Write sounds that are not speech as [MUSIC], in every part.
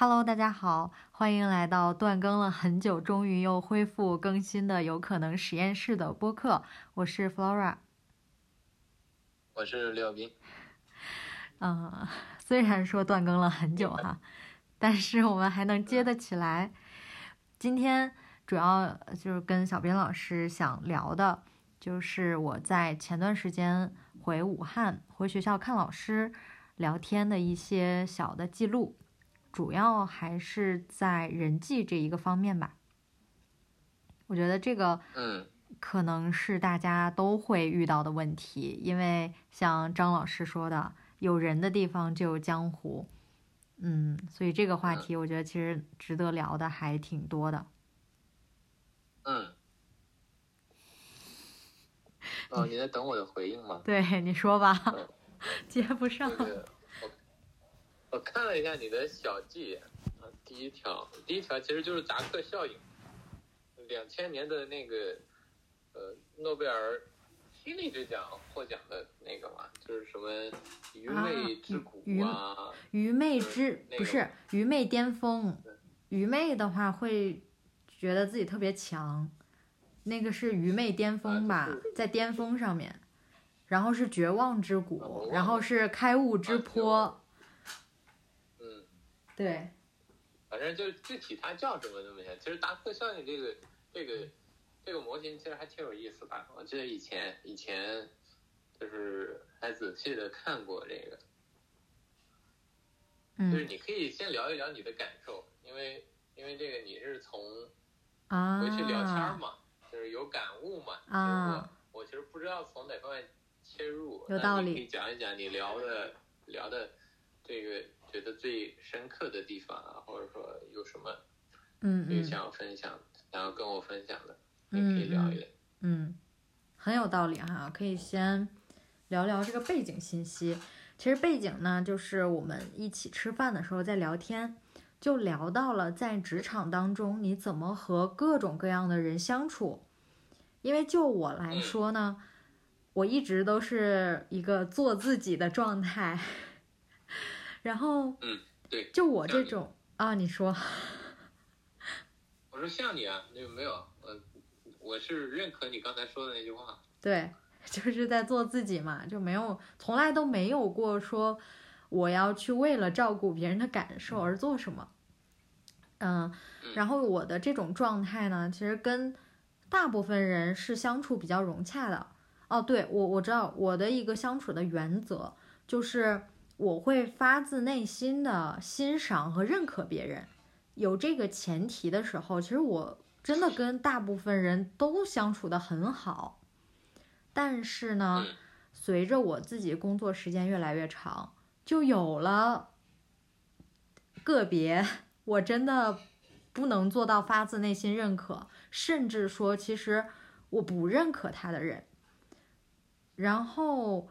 Hello，大家好，欢迎来到断更了很久，终于又恢复更新的有可能实验室的播客。我是 Flora，我是廖斌。[LAUGHS] 嗯，虽然说断更了很久哈，但是我们还能接得起来。今天主要就是跟小斌老师想聊的，就是我在前段时间回武汉回学校看老师聊天的一些小的记录。主要还是在人际这一个方面吧。我觉得这个，嗯，可能是大家都会遇到的问题，因为像张老师说的，有人的地方就有江湖，嗯，所以这个话题我觉得其实值得聊的还挺多的。嗯。[LAUGHS] 哦，你在等我的回应吗？对，你说吧，接不上。我看了一下你的小记，啊，第一条，第一条其实就是达克效应，两千年的那个，呃，诺贝尔心理学奖获奖的那个嘛，就是什么愚昧之谷啊，愚昧之不是愚昧巅峰，愚昧的话会觉得自己特别强，那个是愚昧巅峰吧，在巅峰上面，然后是绝望之谷，然后是开悟之坡。对，反正就是具体它叫什么都没写。其实达克效应这个这个这个模型其实还挺有意思的。我记得以前以前就是还仔细的看过这个，就是你可以先聊一聊你的感受，因为因为这个你是从回去聊天嘛，就是有感悟嘛。啊，我其实不知道从哪方面切入，有道理。可以讲一讲你聊的聊的这个。觉得最深刻的地方啊，或者说有什么，嗯想要分享，想要跟我分享的，你可以聊一聊。嗯，很有道理哈，可以先聊聊这个背景信息。其实背景呢，就是我们一起吃饭的时候在聊天，就聊到了在职场当中你怎么和各种各样的人相处。因为就我来说呢，我一直都是一个做自己的状态。然后，嗯，对，就我这种啊，你说，[LAUGHS] 我说像你啊，那个没有，我，我是认可你刚才说的那句话，对，[LAUGHS] 就是在做自己嘛，就没有，从来都没有过说我要去为了照顾别人的感受而做什么，嗯，然后我的这种状态呢，其实跟大部分人是相处比较融洽的，哦，对我我知道我的一个相处的原则就是。我会发自内心的欣赏和认可别人，有这个前提的时候，其实我真的跟大部分人都相处的很好。但是呢，随着我自己工作时间越来越长，就有了个别我真的不能做到发自内心认可，甚至说其实我不认可他的人，然后。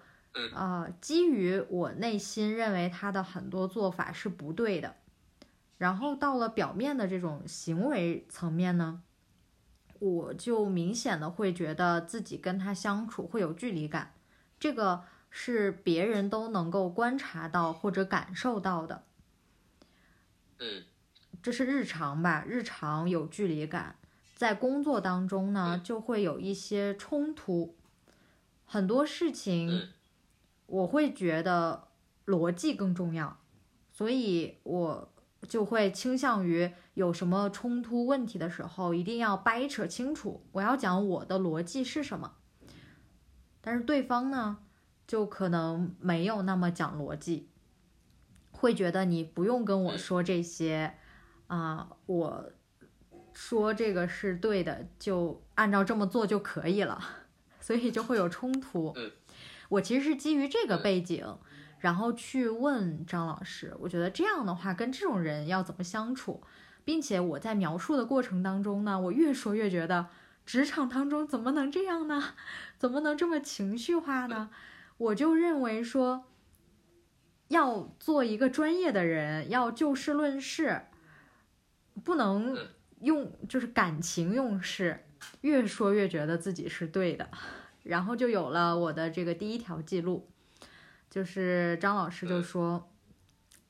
啊，基于我内心认为他的很多做法是不对的，然后到了表面的这种行为层面呢，我就明显的会觉得自己跟他相处会有距离感，这个是别人都能够观察到或者感受到的。嗯，这是日常吧，日常有距离感，在工作当中呢就会有一些冲突，很多事情。我会觉得逻辑更重要，所以我就会倾向于有什么冲突问题的时候，一定要掰扯清楚，我要讲我的逻辑是什么。但是对方呢，就可能没有那么讲逻辑，会觉得你不用跟我说这些，啊，我说这个是对的，就按照这么做就可以了，[LAUGHS] 所以就会有冲突。我其实是基于这个背景，然后去问张老师，我觉得这样的话跟这种人要怎么相处，并且我在描述的过程当中呢，我越说越觉得职场当中怎么能这样呢？[LAUGHS] 怎么能这么情绪化呢？我就认为说，要做一个专业的人，要就事论事，不能用就是感情用事，越说越觉得自己是对的。然后就有了我的这个第一条记录，就是张老师就说，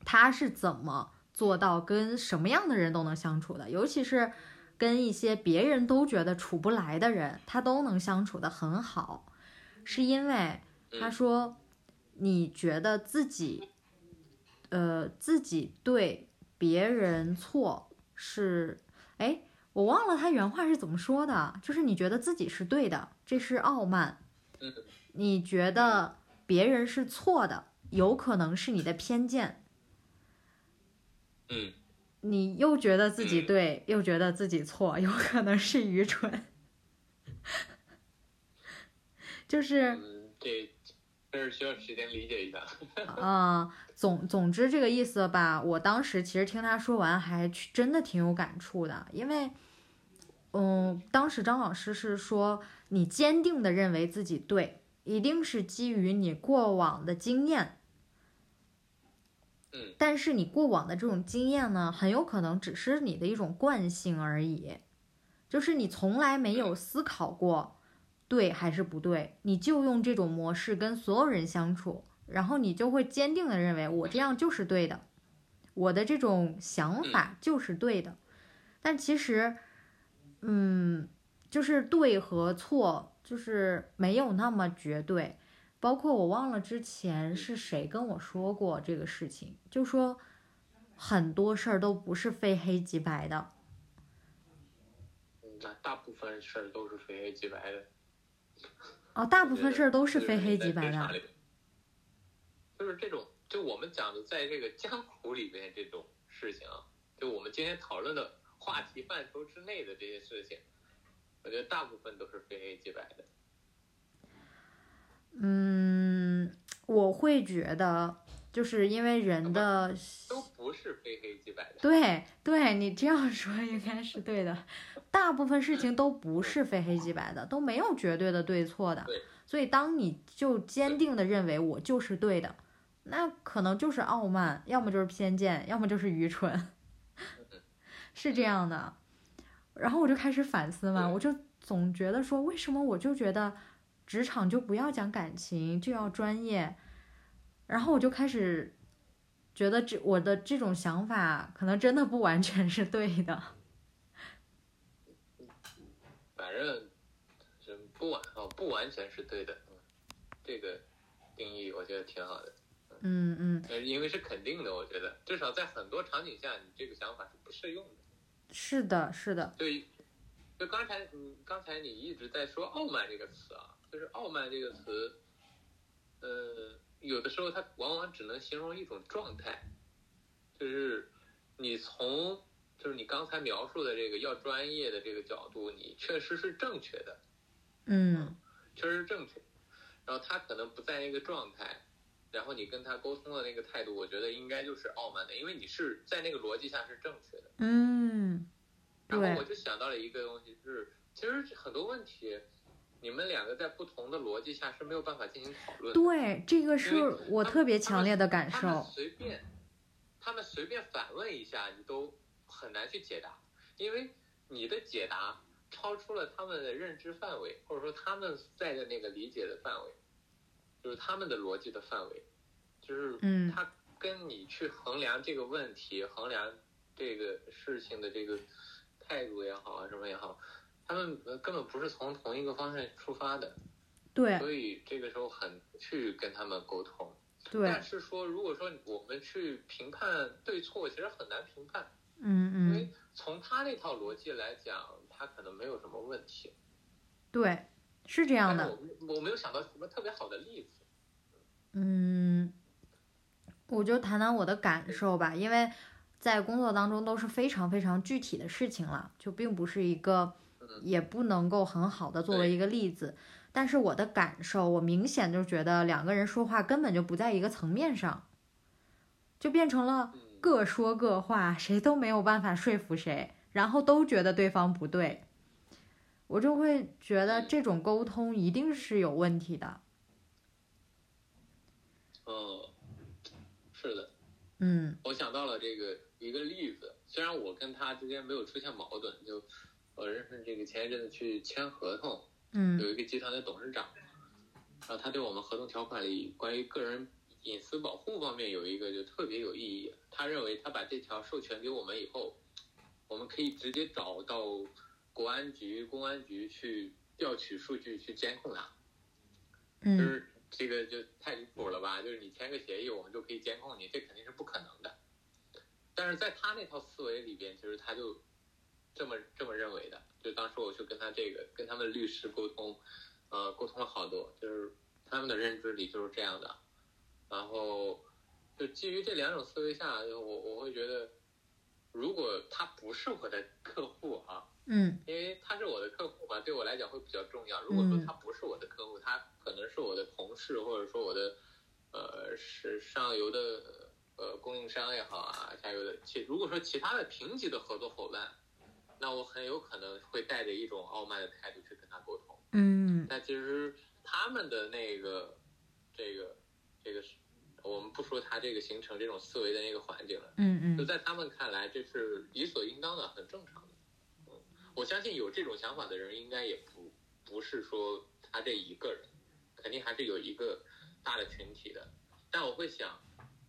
他是怎么做到跟什么样的人都能相处的，尤其是跟一些别人都觉得处不来的人，他都能相处的很好，是因为他说你觉得自己，呃，自己对别人错是，哎，我忘了他原话是怎么说的，就是你觉得自己是对的，这是傲慢，你觉得别人是错的，有可能是你的偏见。嗯，你又觉得自己对，又觉得自己错，有可能是愚蠢。就是这，这是需要时间理解一下。[LAUGHS] 啊，总总之这个意思吧。我当时其实听他说完，还真的挺有感触的，因为，嗯，当时张老师是说，你坚定的认为自己对，一定是基于你过往的经验。但是你过往的这种经验呢，很有可能只是你的一种惯性而已，就是你从来没有思考过对还是不对，你就用这种模式跟所有人相处，然后你就会坚定的认为我这样就是对的，我的这种想法就是对的。但其实，嗯，就是对和错，就是没有那么绝对。包括我忘了之前是谁跟我说过这个事情，就说很多事儿都不是非黑即白的。那大部分事儿都是非黑即白的。哦，大部分事儿都是非黑即白的。就是这种，就我们讲的，在这个江湖里面这种事情啊，就我们今天讨论的话题范畴之内的这些事情，我觉得大部分都是非黑即白的。嗯，我会觉得，就是因为人的都不是非黑即白的。对，对你这样说应该是对的。大部分事情都不是非黑即白的，都没有绝对的对错的。所以，当你就坚定的认为我就是对的，那可能就是傲慢，要么就是偏见，要么就是愚蠢，是这样的。然后我就开始反思嘛，我就总觉得说，为什么我就觉得。职场就不要讲感情，就要专业。然后我就开始觉得这我的这种想法可能真的不完全是对的。反正是不完哦，不完全是对的。这个定义我觉得挺好的。嗯嗯。呃，因为是肯定的，我觉得至少在很多场景下，你这个想法是不适用的。是的，是的。对，就刚才你刚才你一直在说“傲慢”这个词啊。就是傲慢这个词，呃，有的时候它往往只能形容一种状态，就是你从就是你刚才描述的这个要专业的这个角度，你确实是正确的，嗯，确实正确。然后他可能不在那个状态，然后你跟他沟通的那个态度，我觉得应该就是傲慢的，因为你是在那个逻辑下是正确的，嗯。然后我就想到了一个东西，就是其实很多问题。你们两个在不同的逻辑下是没有办法进行讨论。对，这个是我特别强烈的感受。随便，他们随便反问一下，你都很难去解答，因为你的解答超出了他们的认知范围，或者说他们在的那个理解的范围，就是他们的逻辑的范围，就是嗯，他跟你去衡量这个问题、衡量这个事情的这个态度也好啊，什么也好。他们根本不是从同一个方向出发的，对，所以这个时候很去跟他们沟通，对。但是说，如果说我们去评判对错，其实很难评判，嗯嗯。因为从他那套逻辑来讲，他可能没有什么问题，对，是这样的。我我没有想到什么特别好的例子，嗯，我就谈谈我的感受吧，因为在工作当中都是非常非常具体的事情了，就并不是一个。也不能够很好的作为一个例子，但是我的感受，我明显就觉得两个人说话根本就不在一个层面上，就变成了各说各话，谁都没有办法说服谁，然后都觉得对方不对，我就会觉得这种沟通一定是有问题的。嗯，是的，嗯，我想到了这个一个例子，虽然我跟他之间没有出现矛盾，就。我认识这个前一阵子去签合同，嗯，有一个集团的董事长，然后他对我们合同条款里关于个人隐私保护方面有一个就特别有意义。他认为他把这条授权给我们以后，我们可以直接找到国安局、公安局去调取数据去监控他。就嗯是这个就太离谱了吧？就是你签个协议，我们就可以监控你，这肯定是不可能的。但是在他那套思维里边，其实他就这么这么认为的。就当时我去跟他这个跟他们律师沟通，呃，沟通了好多，就是他们的认知里就是这样的。然后就基于这两种思维下，我我会觉得，如果他不是我的客户啊，嗯因为他是我的客户嘛，对我来讲会比较重要。如果说嗯他不是我的客户，他可能是我的同事，或者说我的呃是上游的呃供应商也好啊，下游的其如果说其他的平级的合作伙伴，那我很有可能会带着一种傲慢的态度去跟他沟通。嗯那其实他们的那个这个这个是，我们不说他这个形成这种思维的那个环境了。嗯嗯就在他们看来，这是理所应当的，很正常的。我相信有这种想法的人，应该也不不是说他这一个人，肯定还是有一个大的群体的。但我会想，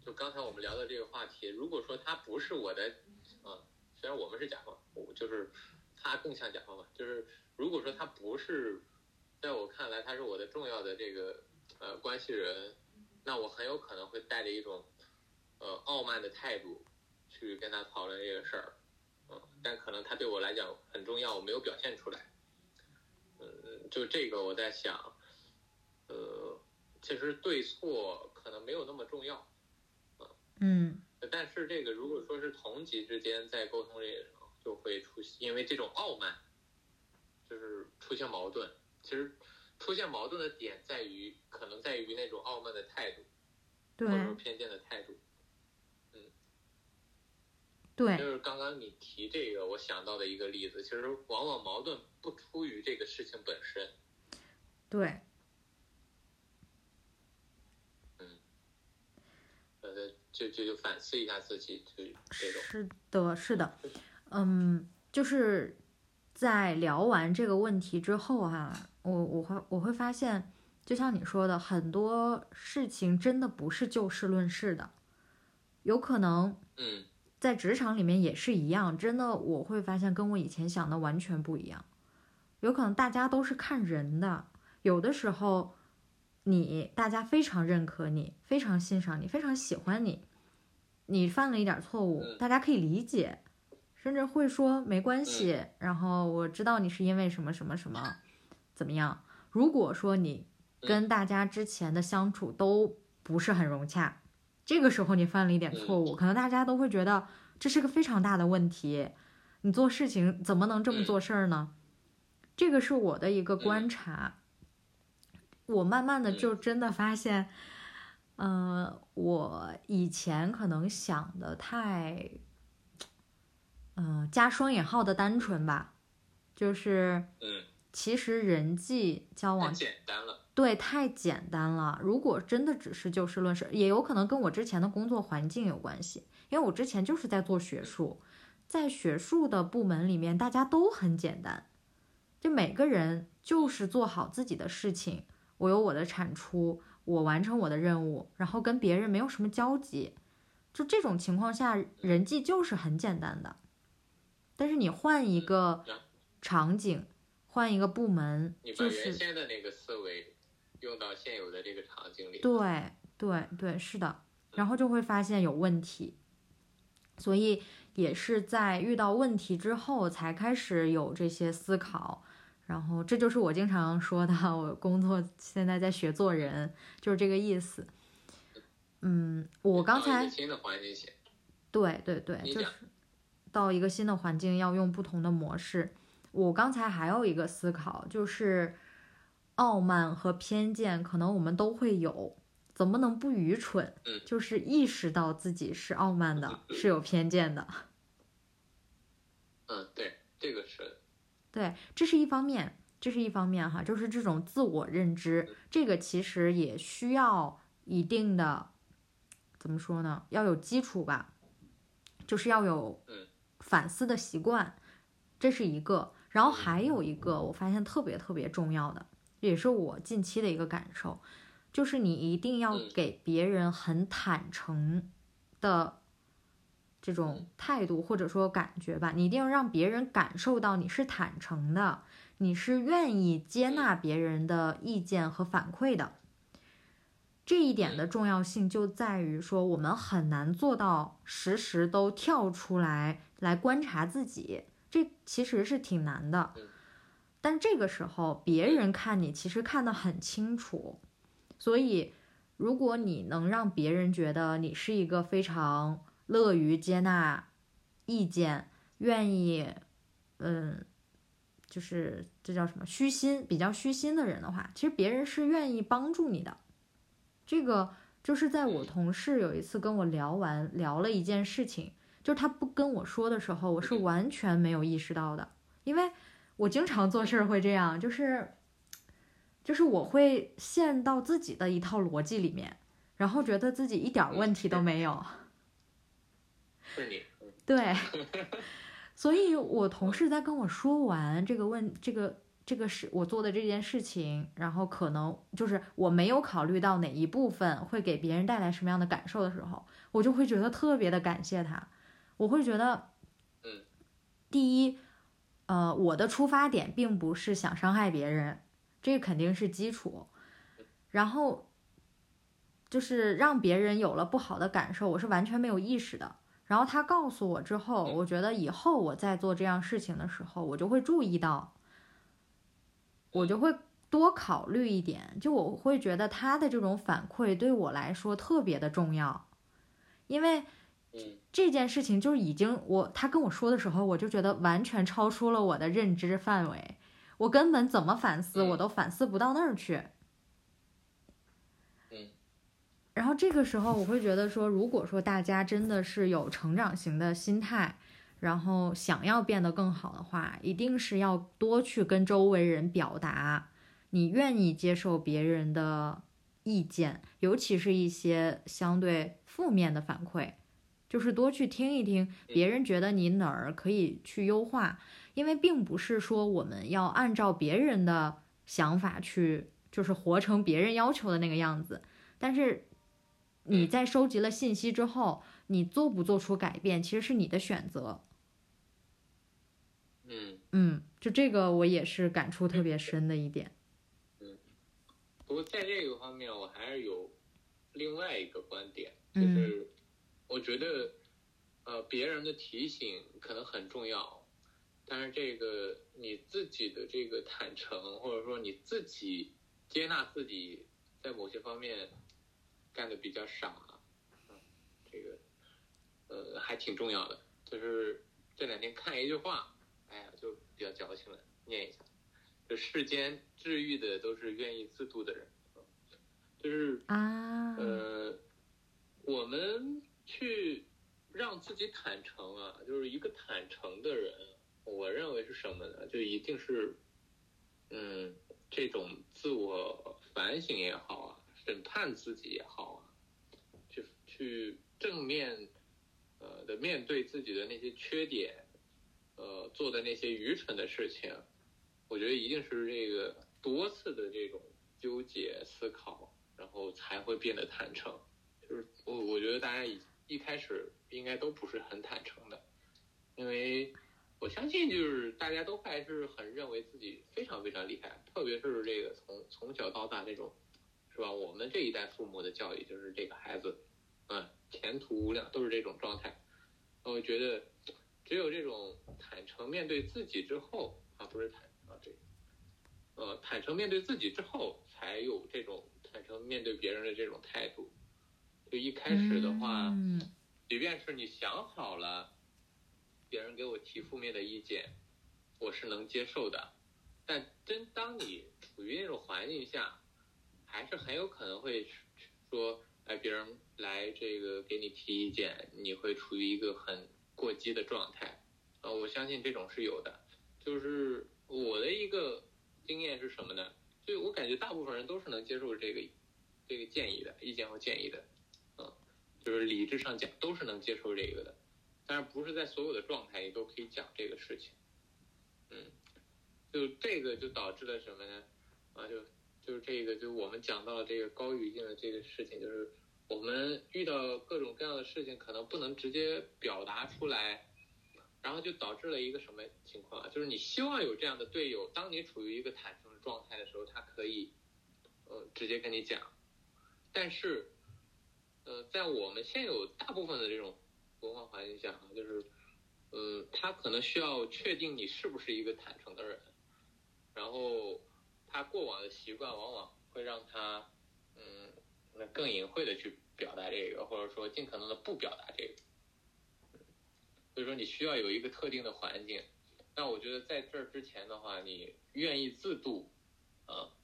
就刚才我们聊的这个话题，如果说他不是我的，呃，虽然我们是甲方，我就是他更像甲方吧，就是如果说他不是，在我看来他是我的重要的这个呃关系人，那我很有可能会带着一种呃傲慢的态度去跟他讨论这个事儿，但可能他对我来讲很重要，我没有表现出来，嗯，就这个我在想，呃，其实对错可能没有那么重要，嗯但是这个如果说是同级之间在沟通这个时候，就会出现，因为这种傲慢，就是出现矛盾。其实出现矛盾的点在于，可能在于那种傲慢的态度，或者说偏见的态度。对。就是刚刚你提这个，我想到的一个例子，其实往往矛盾不出于这个事情本身，对，呃，就就就反思一下自己，就这种。是的，是的，嗯，就是在聊完这个问题之后哈、我我会我会发现，就像你说的，很多事情真的不是就事论事的，有可能嗯在职场里面也是一样，真的我会发现跟我以前想的完全不一样。有可能大家都是看人的，有的时候你大家非常认可你，非常欣赏你，非常喜欢你，你犯了一点错误，嗯大家可以理解，甚至会说没关系。然后我知道你是因为什么什么什么怎么样。如果说你跟大家之前的相处都不是很融洽，这个时候你犯了一点错误，可能大家都会觉得这是个非常大的问题。你做事情怎么能这么做事儿呢？这个是我的一个观察。我慢慢的就真的发现，呃，我以前可能想的太，嗯、加双引号的单纯吧，就是嗯，其实人际交往简单了。对，太简单了。如果真的只是就事论事，也有可能跟我之前的工作环境有关系。因为我之前就是在做学术，在学术的部门里面，大家都很简单，就每个人就是做好自己的事情，我有我的产出，我完成我的任务，然后跟别人没有什么交集。就这种情况下，人际就是很简单的。但是你换一个嗯场景，换一个部门，你把就是原先的那个思维用到现有的这个场景里，对对对，是的，然后就会发现有问题，所以也是在遇到问题之后才开始有这些思考，然后这就是我经常说的，[LAUGHS] 我工作现在在学做人，就是这个意思。嗯，我刚才新的环境下，对对对，就是到一个新的环境要用不同的模式。我刚才还有一个思考，就是傲慢和偏见，可能我们都会有，怎么能不愚蠢？嗯就是意识到自己是傲慢的，[LAUGHS] 是有偏见的。[LAUGHS] 嗯，对，这个是，对，这是一方面，这是一方面哈，就是这种自我认知，这个其实也需要一定的，怎么说呢？要有基础吧，就是要有嗯反思的习惯，这是一个。然后还有一个，我发现特别特别重要的，也是我近期的一个感受，就是你一定要嗯。给别人很坦诚的这种态度或者说感觉吧，你一定要让别人感受到你是坦诚的，你是愿意接纳别人的意见和反馈的。这一点的重要性就在于说，我们很难做到时时都跳出来来观察自己，这其实是挺难的嗯。但这个时候，别人看你其实看得很清楚，所以如果你能让别人觉得你是一个非常乐于接纳意见、愿意，嗯，就是这叫什么虚心，比较虚心的人的话，其实别人是愿意帮助你的。这个就是在我同事有一次跟我聊完聊了一件事情，就是他不跟我说的时候，我是完全没有意识到的，因为我经常做事儿会这样，就是就是我会陷到自己的一套逻辑里面，然后觉得自己一点儿问题都没有。[LAUGHS] 是你，嗯对，[LAUGHS] 所以我同事在跟我说完这个问这个这个是我做的这件事情，然后可能就是我没有考虑到哪一部分会给别人带来什么样的感受的时候，我就会觉得特别的感谢他。我会觉得，嗯，第一，呃，我的出发点并不是想伤害别人，这个肯定是基础。然后，就是让别人有了不好的感受，我是完全没有意识的。然后他告诉我之后，我觉得以后我在做这样事情的时候，我就会注意到，我就会多考虑一点。就我会觉得他的这种反馈对我来说特别的重要，因为嗯。这件事情就是已经我他跟我说的时候，我就觉得完全超出了我的认知范围，我根本怎么反思我都反思不到那儿去。嗯。然后这个时候，我会觉得说，如果说大家真的是有成长型的心态，然后想要变得更好的话，一定是要多去跟周围人表达你愿意接受别人的意见，尤其是一些相对负面的反馈，就是多去听一听别人觉得你哪儿可以去优化，因为并不是说我们要按照别人的想法去，就是活成别人要求的那个样子，但是。你在收集了信息之后，你做不做出改变，其实是你的选择。嗯，嗯，就这个我也是感触特别 [LAUGHS] 深的一点。嗯不过在这个方面，我还是有另外一个观点，就嗯是我觉得，呃，别人的提醒可能很重要，但是这个你自己的这个坦诚，或者说你自己接纳自己在某些方面干的比较傻，嗯，这个呃还挺重要的。就是这两天看一句话，哎呀，就比较矫情了，念一下。这世间治愈的都是愿意自渡的人，就是啊，呃，我们去让自己坦诚啊，就是一个坦诚的人，我认为是什么呢？就一定是，嗯，这种自我反省也好啊，审判自己也好啊，去去正面呃的面对自己的那些缺点，呃做的那些愚蠢的事情，我觉得一定是这个多次的这种纠结思考，然后才会变得坦诚。就是我我觉得大家一一开始应该都不是很坦诚的，因为我相信就是大家都还是很认为自己非常非常厉害，特别是这个从从小到大这种，是吧？我们这一代父母的教育就是这个孩子，嗯，前途无量，都是这种状态。我觉得只有这种坦诚面对自己之后啊，不是坦啊这个，呃，坦诚面对自己之后，才有这种坦诚面对别人的这种态度。就一开始的话，嗯即便是你想好了，别人给我提负面的意见，我是能接受的。但真当你处于那种环境下，还是很有可能会说，哎，别人来这个给你提意见，你会处于一个很过激的状态。呃，我相信这种是有的。就是我的一个经验是什么呢？就我感觉大部分人都是能接受这个这个建议的意见和建议的。就是理智上讲都是能接受这个的，但是不是在所有的状态里都可以讲这个事情。嗯，就这个就导致了什么呢？啊，就就是这个，就我们讲到了这个高语境的这个事情，就是我们遇到各种各样的事情，可能不能直接表达出来，然后就导致了一个什么情况啊？就是你希望有这样的队友，当你处于一个坦诚的状态的时候，他可以，呃，直接跟你讲，但是，呃，在我们现有大部分的这种文化环境下，就是，呃，他可能需要确定你是不是一个坦诚的人，然后。他过往的习惯往往会让他，嗯，那更隐晦的去表达这个，或者说尽可能的不表达这个。所以说你需要有一个特定的环境。那我觉得在这之前的话，你愿意自度，啊，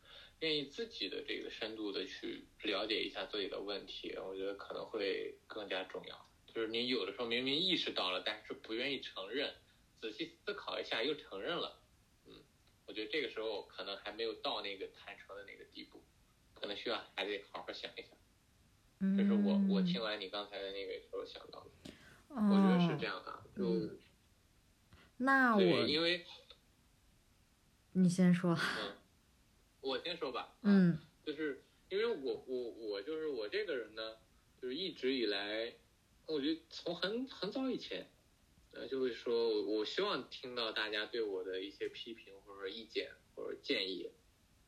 愿意自己的这个深度的去了解一下自己的问题，我觉得可能会更加重要。就是你有的时候明明意识到了，但是不愿意承认，仔细思考一下又承认了。嗯我觉得这个时候可能还没有到那个坦诚的那个地步，可能需要还得好好想一想。这是我我听完你刚才的那个时候想到的，我觉得是这样的。就那我因为你先说，嗯，我先说吧。嗯，就是因为我我我就是我这个人呢，就是一直以来，我觉得从很很早以前。呃，就会说，我希望听到大家对我的一些批评或者说意见或者建议。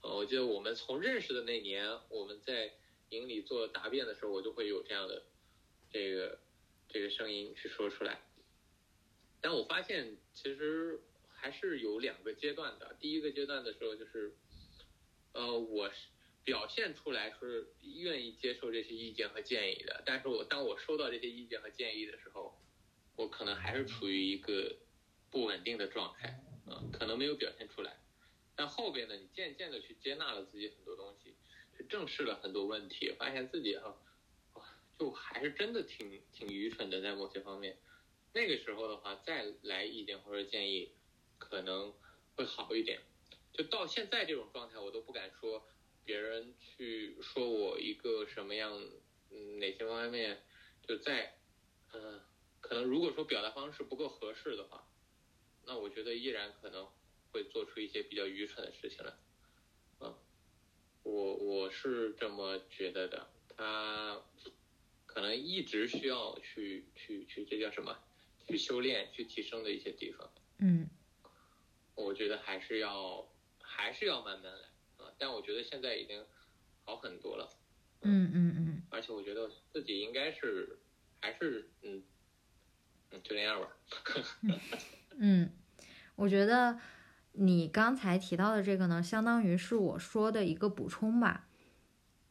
呃，我记得我们从认识的那年，我们在营里做答辩的时候，我就会有这样的这个这个声音去说出来。但我发现，其实还是有两个阶段的。第一个阶段的时候，就是呃，我是表现出来是愿意接受这些意见和建议的，但是我当我收到这些意见和建议的时候。我可能还是处于一个不稳定的状态，啊，可能没有表现出来。但后边呢，你渐渐的去接纳了自己很多东西，去正视了很多问题，发现自己哈，哇，就还是真的挺挺愚蠢的，在某些方面。那个时候的话，再来意见或者建议，可能会好一点。就到现在这种状态，我都不敢说别人去说我一个什么样，嗯，哪些方面，就在，嗯。可能如果说表达方式不够合适的话，那我觉得依然可能会做出一些比较愚蠢的事情来。嗯，我我是这么觉得的。他可能一直需要去去去，这叫什么？去修炼、去提升的一些地方。嗯，我觉得还是要还是要慢慢来啊。但我觉得现在已经好很多了。嗯嗯嗯。而且我觉得自己应该是还是嗯嗯。就那样吧。[LAUGHS] 嗯，我觉得你刚才提到的这个呢，相当于是我说的一个补充吧。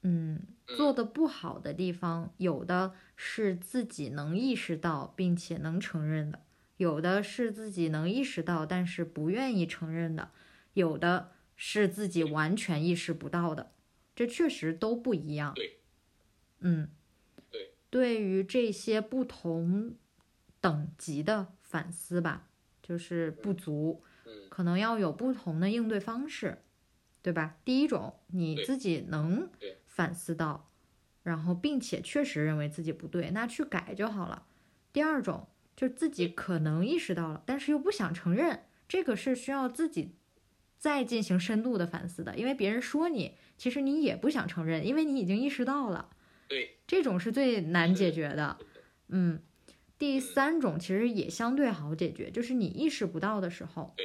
嗯，做的不好的地方，有的是自己能意识到并且能承认的，有的是自己能意识到但是不愿意承认的，有的是自己完全意识不到的。这确实都不一样。对。嗯。对。对于这些不同。等级的反思吧，就是不足，可能要有不同的应对方式，对吧？第一种，你自己能反思到，然后并且确实认为自己不对，那去改就好了。第二种，就自己可能意识到了，但是又不想承认，这个是需要自己再进行深度的反思的，因为别人说你，其实你也不想承认，因为你已经意识到了。对，这种是最难解决的，嗯。第三种其实也相对好解决，就是你意识不到的时候，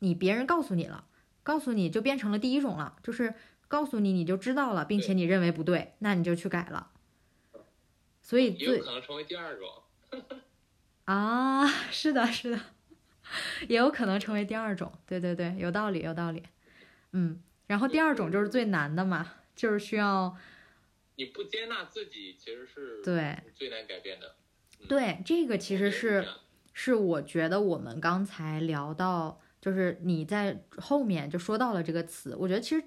你别人告诉你了，告诉你就变成了第一种了，就是告诉你你就知道了，并且你认为不对，那你就去改了。所以最有可能成为第二种。[LAUGHS] 啊，是的，是的，[LAUGHS] 也有可能成为第二种。对对对，有道理，有道理。嗯，然后第二种就是最难的嘛，就是需要你不接纳自己，其实是对最难改变的。对，这个其实是，是我觉得我们刚才聊到，就是你在后面就说到了这个词。我觉得其实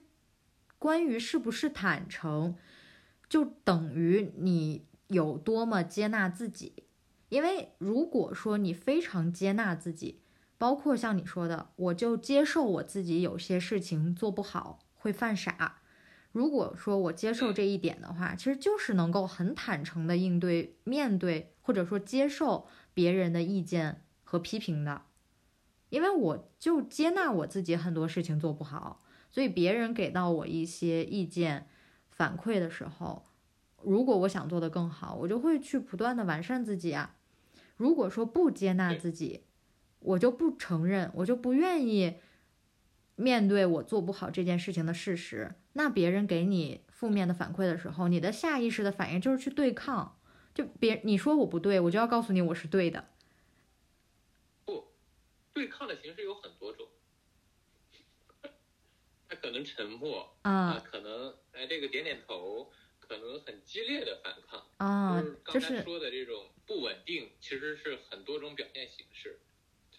关于是不是坦诚，就等于你有多么接纳自己。因为如果说你非常接纳自己，包括像你说的，我就接受我自己有些事情做不好，会犯傻。如果说我接受这一点的话，其实就是能够很坦诚的应对、面对，或者说接受别人的意见和批评的，因为我就接纳我自己很多事情做不好，所以别人给到我一些意见反馈的时候，如果我想做得更好，我就会去不断的完善自己啊。如果说不接纳自己，我就不承认，我就不愿意面对我做不好这件事情的事实。那别人给你负面的反馈的时候，你的下意识的反应就是去对抗，就别你说我不对，我就要告诉你我是对的。不，对抗的形式有很多种，他可能沉默啊，可能哎这个点点头，可能很激烈的反抗啊，就是刚才说的这种不稳定，其实是很多种表现形式。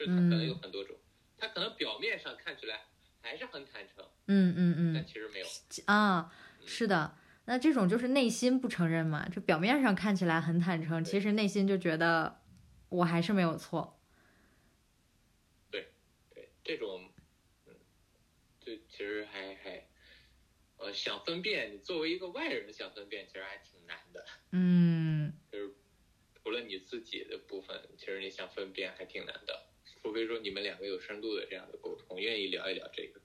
就是他可能有很多种，他可能表面上看起来还是很坦诚，嗯嗯嗯，但其实没有啊，是的，那这种就是内心不承认嘛，就表面上看起来很坦诚，其实内心就觉得我还是没有错。对对，这种，嗯，就其实还还，呃，想分辨，你作为一个外人想分辨，其实还挺难的。嗯，就是除了你自己的部分，其实你想分辨还挺难的。除非说你们两个有深度的这样的沟通，愿意聊一聊这个，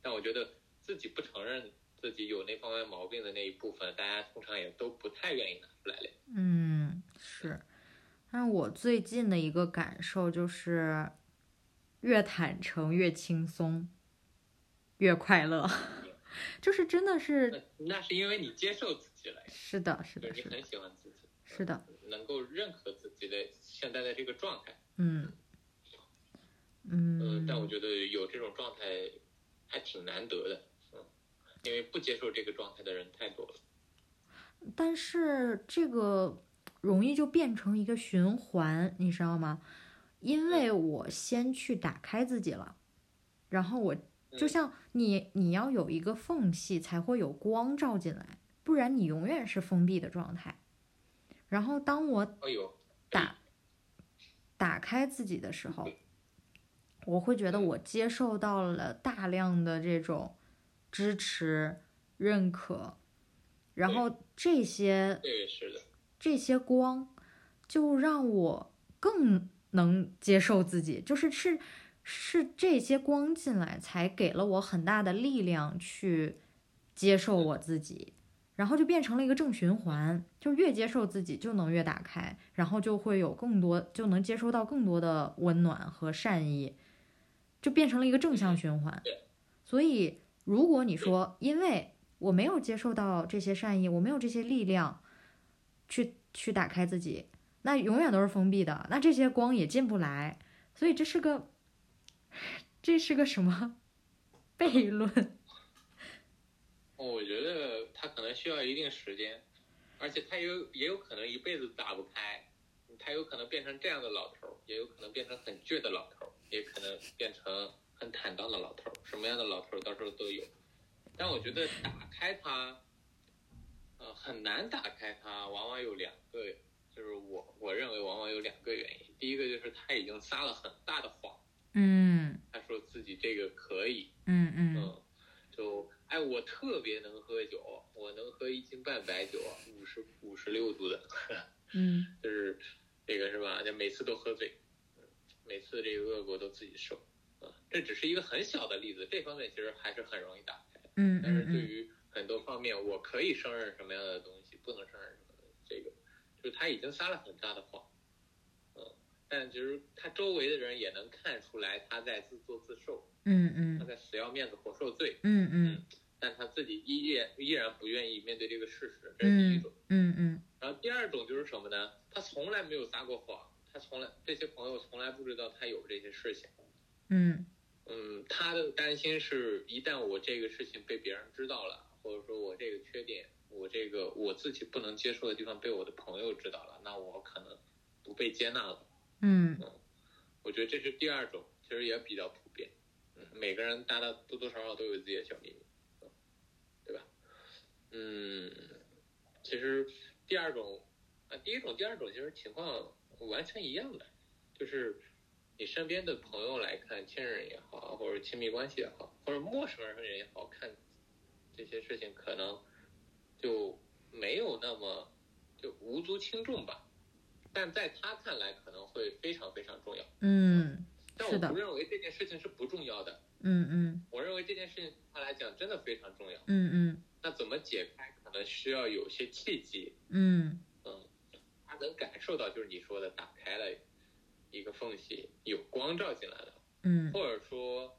但我觉得自己不承认自己有那方面毛病的那一部分，大家通常也都不太愿意拿出来聊。嗯，是。但我最近的一个感受就是，越坦诚越轻松，越快乐，[LAUGHS] 就是真的是。那是因为你接受自己了。是的，是的，你很喜欢自己。是的。能够认可自己的现在的这个状态。嗯。嗯，但我觉得有这种状态还挺难得的，嗯，因为不接受这个状态的人太多了。但是这个容易就变成一个循环，你知道吗？因为我先去打开自己了，然后我就像你，你要有一个缝隙才会有光照进来，不然你永远是封闭的状态。然后当我打打开自己的时候。我会觉得我接受到了大量的这种支持、认可，然后这些这些光就让我更能接受自己，就是是是这些光进来才给了我很大的力量去接受我自己，然后就变成了一个正循环，就越接受自己就能越打开，然后就会有更多就能接收到更多的温暖和善意。就变成了一个正向循环，所以如果你说，因为我没有接受到这些善意，我没有这些力量，去去打开自己，那永远都是封闭的，那这些光也进不来，所以这是个，这是个什么 [LAUGHS] 悖论？哦，[LAUGHS] 我觉得他可能需要一定时间，而且他有也有可能一辈子打不开，他有可能变成这样的老头，也有可能变成很倔的老头。也可能变成很坦荡的老头儿，什么样的老头儿到时候都有。但我觉得打开它，呃，很难打开它，往往有两个，就是我我认为往往有两个原因。第一个就是他已经撒了很大的谎，嗯，他说自己这个可以，嗯嗯，就哎，我特别能喝酒，我能喝一斤半白酒，五十五十六度的，[LAUGHS] 嗯，就是这个是吧？就每次都喝醉。每次这个恶果都自己受，啊，这只是一个很小的例子，这方面其实还是很容易打开。嗯但是对于很多方面，我可以胜任什么样的东西，不能胜任什么东西，这个就是他已经撒了很大的谎，嗯，但其实他周围的人也能看出来他在自作自受。嗯嗯。他在死要面子活受罪。嗯嗯。但他自己依然依然不愿意面对这个事实，这是第一种。嗯嗯。然后第二种就是什么呢？他从来没有撒过谎。他从来这些朋友从来不知道他有这些事情，嗯嗯，他的担心是一旦我这个事情被别人知道了，或者说我这个缺点，我这个我自己不能接受的地方被我的朋友知道了，那我可能不被接纳了。嗯嗯，我觉得这是第二种，其实也比较普遍。嗯，每个人大大多多少少都有自己的小秘密，嗯对吧？嗯，其实第二种啊，第一种、第二种其实情况。完全一样的，就是你身边的朋友来看，亲人也好，或者亲密关系也好，或者陌生人也好看这些事情，可能就没有那么就无足轻重吧。但在他看来，可能会非常非常重要。嗯，但我不认为这件事情是不重要的。嗯嗯我认为这件事情对他来讲真的非常重要。嗯嗯那怎么解开，可能需要有些契机。嗯能感受到，就是你说的打开了一个缝隙，有光照进来了，嗯或者说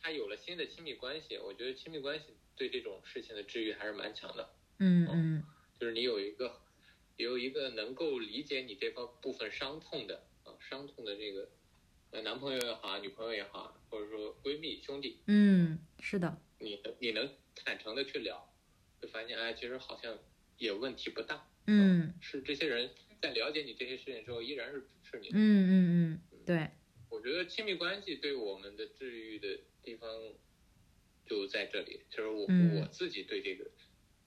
他有了新的亲密关系。我觉得亲密关系对这种事情的治愈还是蛮强的。嗯嗯就是你有一个有一个能够理解你这方部分伤痛的啊，伤痛的这个呃男朋友也好，女朋友也好，或者说闺蜜兄弟，嗯，是的，你你能坦诚的去聊，会发现哎，其实好像也问题不大。嗯是这些人在了解你这些事情之后，依然是支持你嗯的。嗯嗯，对，我觉得亲密关系对我们的治愈的地方就在这里。其实我、嗯我自己对这个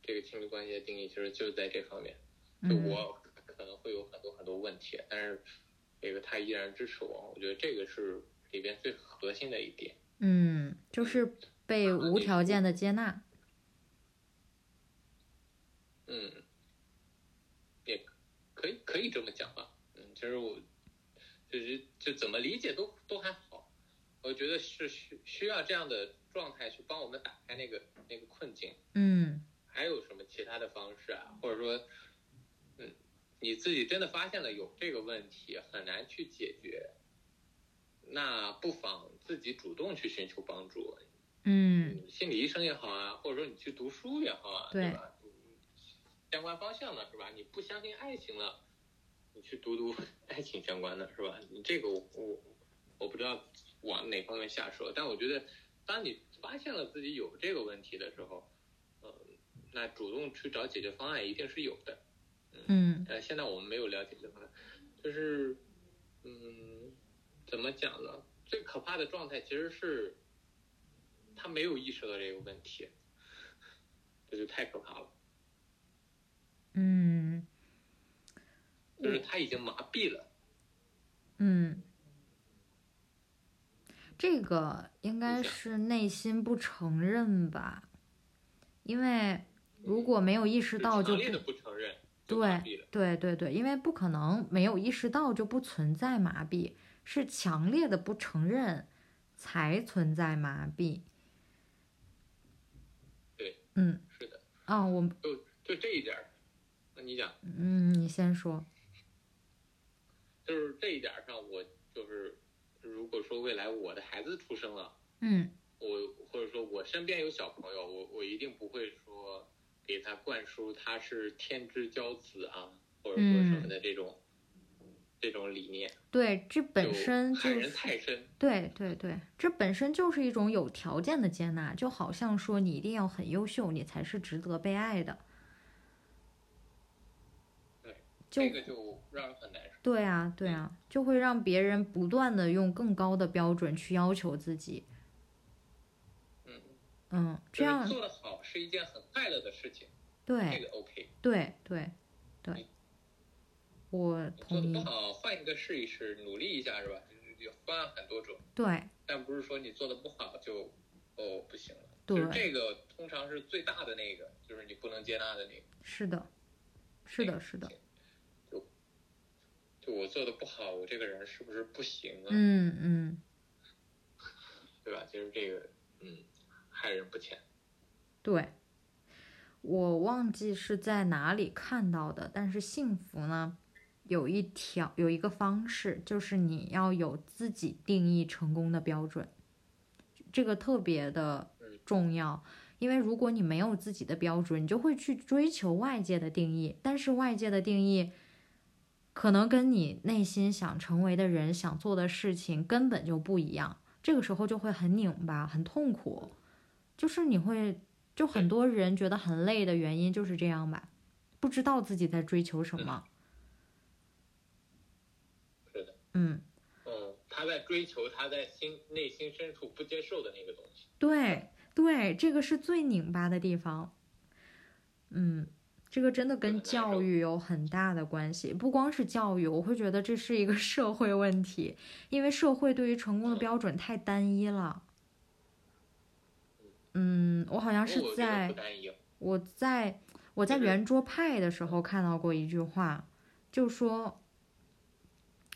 这个亲密关系的定义，其实就在这方面。就嗯我可能会有很多很多问题，但是这个他依然支持我，我觉得这个是里边最核心的一点。嗯，就是被无条件的接纳。嗯，也可以可以这么讲吧。嗯，其实我就是就怎么理解都都还好。我觉得是需需要这样的状态去帮我们打开那个那个困境。嗯还有什么其他的方式啊？或者说，嗯，你自己真的发现了有这个问题很难去解决，那不妨自己主动去寻求帮助。嗯心理医生也好啊，或者说你去读书也好啊，对对吧？相关方向的是吧？你不相信爱情了，你去读读 [LAUGHS] 爱情相关的是吧？你这个我我我不知道往哪方面下手，但我觉得，当你发现了自己有这个问题的时候，呃，那主动去找解决方案一定是有的。嗯呃，现在我们没有了解这方案，就是，嗯，怎么讲呢？最可怕的状态其实是他没有意识到这个问题，这就太可怕了。嗯就是他已经麻痹了。嗯，这个应该是内心不承认吧？因为如果没有意识到，就强烈的不不承认，对。对对对，因为不可能没有意识到就不存在麻痹，是强烈的不承认才存在麻痹。对，嗯是的，啊，我就就这一点儿，那你讲，嗯，你先说。就是这一点上，我就是，如果说未来我的孩子出生了，嗯我或者说我身边有小朋友，我我一定不会说给他灌输他是天之骄子啊，或者说什么的这种、这种理念，对，这本身就是太深。对对对，这本身就是一种有条件的接纳，就好像说你一定要很优秀，你才是值得被爱的。对，就这个就让人很难受。对啊，对啊，就会让别人不断的用更高的标准去要求自己。嗯，嗯，这样做的好是一件很快乐的事情，对这个 OK。对对对，我你做的不。好，换一个试一试，努力一下是吧？就是有方案很多种，对但不是说你做的不好就哦不行了。对就是这个通常是最大的那个，就是你不能接纳的那个。是的，是的，是的。我做的不好，我这个人是不是不行啊？嗯嗯，对吧？就是这个嗯害人不浅。对。我忘记是在哪里看到的，但是幸福呢，有一条有一个方式，就是你要有自己定义成功的标准，这个特别的重要。因为如果你没有自己的标准，你就会去追求外界的定义，但是外界的定义可能跟你内心想成为的人、想做的事情根本就不一样，这个时候就会很拧巴、很痛苦，就是你会，就很多人觉得很累的原因就是这样吧，不知道自己在追求什么。是的，嗯，嗯，他在追求他在心内心深处不接受的那个东西。对对，这个是最拧巴的地方。嗯，这个真的跟教育有很大的关系，不光是教育，我会觉得这是一个 [LAUGHS] 社会问题，因为社会对于成功的标准太单一了。嗯，我好像是在。我在我在圆桌派的时候看到过一句话，就说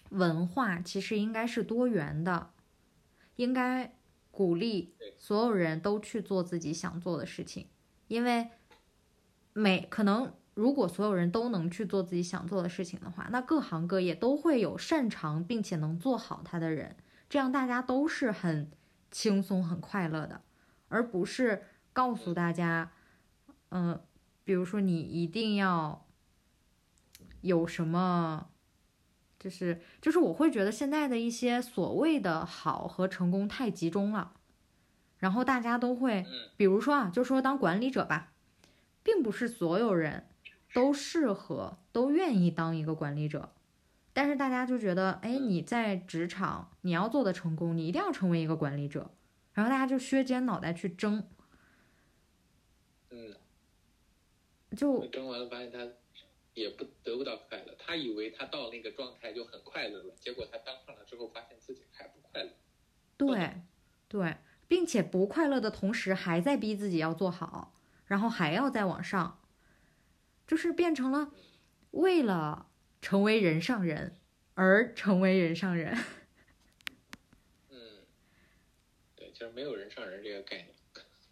文化其实应该是多元的，应该鼓励所有人都去做自己想做的事情，因为每可能如果所有人都能去做自己想做的事情的话，那各行各业都会有擅长并且能做好它的人，这样大家都是很轻松、很快乐的，而不是告诉大家，嗯、比如说你一定要有什么。就是就是，我会觉得现在的一些所谓的好和成功太集中了，然后大家都会，嗯比如说啊，就说当管理者吧，并不是所有人都适合、都愿意当一个管理者，但是大家就觉得，哎，你在职场你要做的成功，你一定要成为一个管理者，然后大家就削尖脑袋去争，嗯，就争完了发现他也不得不到快乐，他以为他到那个状态就很快乐了，结果他当上了之后发现自己还不快乐。对，对，并且不快乐的同时，还在逼自己要做好，然后还要再往上，就是变成了为了成为人上人而成为人上人。[LAUGHS] 嗯，对，就是没有人上人这个概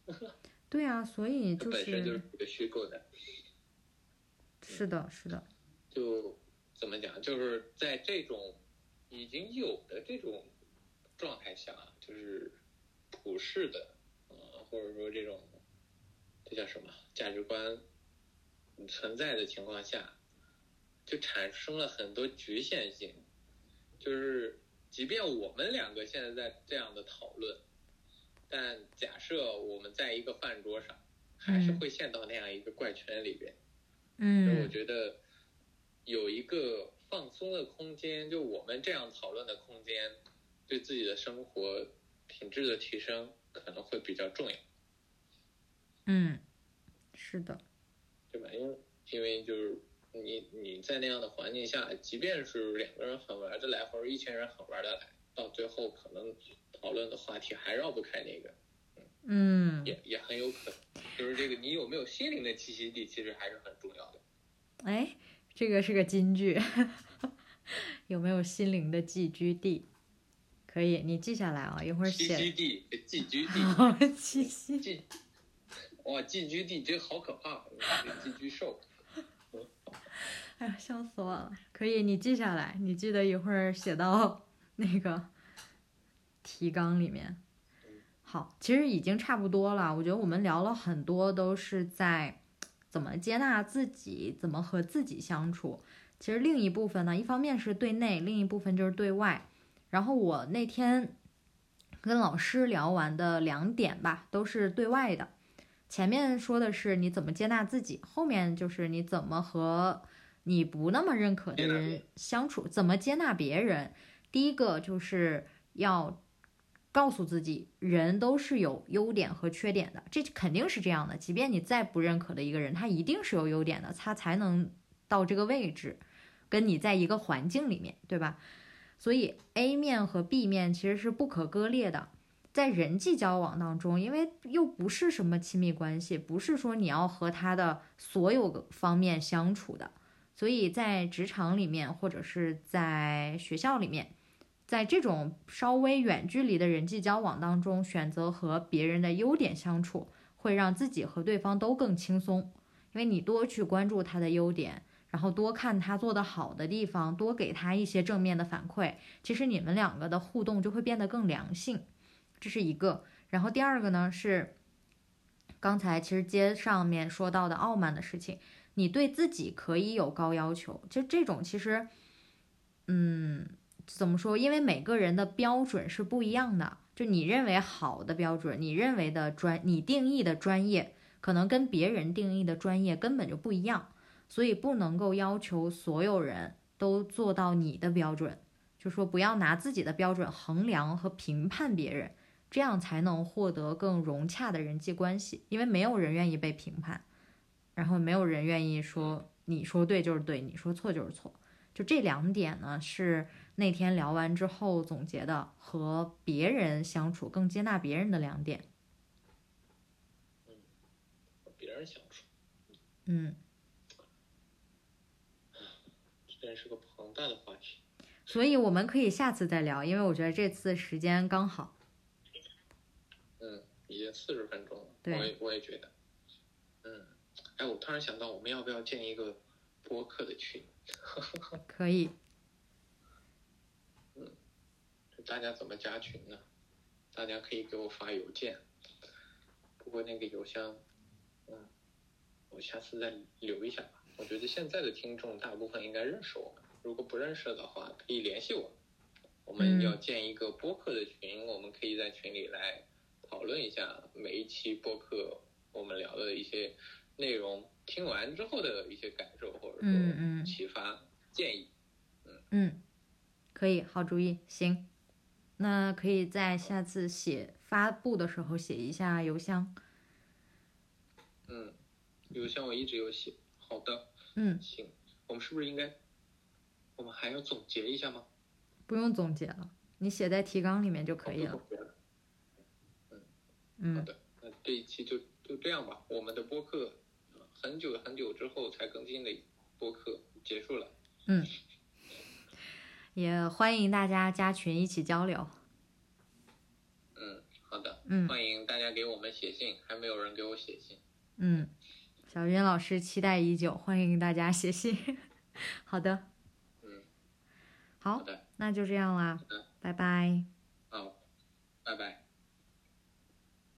念，[LAUGHS] 对啊，所以它就本身就是是一个虚构的。是的，是的，就怎么讲，就是在这种已经有的这种状态下，就是普世的，呃，或者说这种这叫什么价值观存在的情况下，就产生了很多局限性。就是即便我们两个现在在这样的讨论，但假设我们在一个饭桌上，还是嗯会陷到那样一个怪圈里边。所以我嗯觉得有一个放松的空间，就我们这样讨论的空间，对自己的生活品质的提升可能会比较重要，嗯，是的，对吧？因为因为就是你你在那样的环境下，即便是两个人很玩得来，或者一群人很玩得来，到最后可能讨论的话题还绕不开那个，嗯，也也很有可能。就是这个，你有没有心灵的栖息地，其实还是很重要的。哎，这个是个金句，[LAUGHS] 有没有心灵的寄居地？可以，你记下来啊，一会儿栖息写。地、寄居地，[LAUGHS] 好，[LAUGHS] 栖息。哇，寄居地这好可怕，寄居兽。[LAUGHS] 哎呀，笑死我了！可以，你记下来，你记得一会儿写到 [LAUGHS] 那个提纲里面。好，其实已经差不多了。我觉得我们聊了很多，都是在怎么接纳自己，怎么和自己相处。其实另一部分呢，一方面是对内，另一部分就是对外。然后我那天跟老师聊完的两点吧，都是对外的。前面说的是你怎么接纳自己，后面就是你怎么和你不那么认可的人相处，怎么接纳别人。第一个就是要告诉自己，人都是有优点和缺点的，这肯定是这样的。即便你再不认可的一个人，他一定是有优点的，他才能到这个位置，跟你在一个环境里面，对吧？所以 A 面和 B 面其实是不可割裂的。在人际交往当中，因为又不是什么亲密关系，不是说你要和他的所有方面相处的，所以在职场里面或者是在学校里面，在这种稍微远距离的人际交往当中，选择和别人的优点相处，会让自己和对方都更轻松，因为你多去关注他的优点，然后多看他做得好的地方，多给他一些正面的反馈，其实你们两个的互动就会变得更良性。这是一个，然后第二个呢是，刚才其实接上面说到的傲慢的事情，你对自己可以有高要求，就这种其实，嗯，怎么说？因为每个人的标准是不一样的，就你认为好的标准，你认为的专，你定义的专业，可能跟别人定义的专业根本就不一样，所以不能够要求所有人都做到你的标准，就说不要拿自己的标准衡量和评判别人。这样才能获得更融洽的人际关系，因为没有人愿意被评判，然后没有人愿意说你说对就是对，你说错就是错。就这两点呢，是那天聊完之后总结的，和别人相处更接纳别人的两点。和别人相处，嗯，这真是个庞大的话题。所以我们可以下次再聊，因为我觉得这次时间刚好。已经四十分钟了，对我也我也觉得，嗯，哎，我突然想到，我们要不要建一个播客的群？[LAUGHS] 可以。嗯大家怎么加群呢？大家可以给我发邮件，不过那个邮箱，嗯，我下次再留一下吧。我觉得现在的听众大部分应该认识我们，如果不认识的话，可以联系我。我们要建一个播客的群，我们可以在群里来讨论一下每一期播客我们聊的一些内容，听完之后的一些感受或者嗯嗯说启发建议。嗯，可以，好主意，行。那可以在下次写发布的时候写一下邮箱。嗯，邮箱我一直有写。好的，嗯，行，我们是不是应该，我们还要总结一下吗？不用总结了，你写在提纲里面就可以了。嗯，的，那这一期就就这样吧。我们的播客呃很久很久之后才更新的播客结束了。嗯也欢迎大家加群一起交流。嗯，好的，嗯欢迎大家给我们写信，还没有人给我写信。嗯，小云老师期待已久，欢迎大家写信。[LAUGHS] 好的，嗯，好好，的，那就这样啦拜拜好的，拜拜。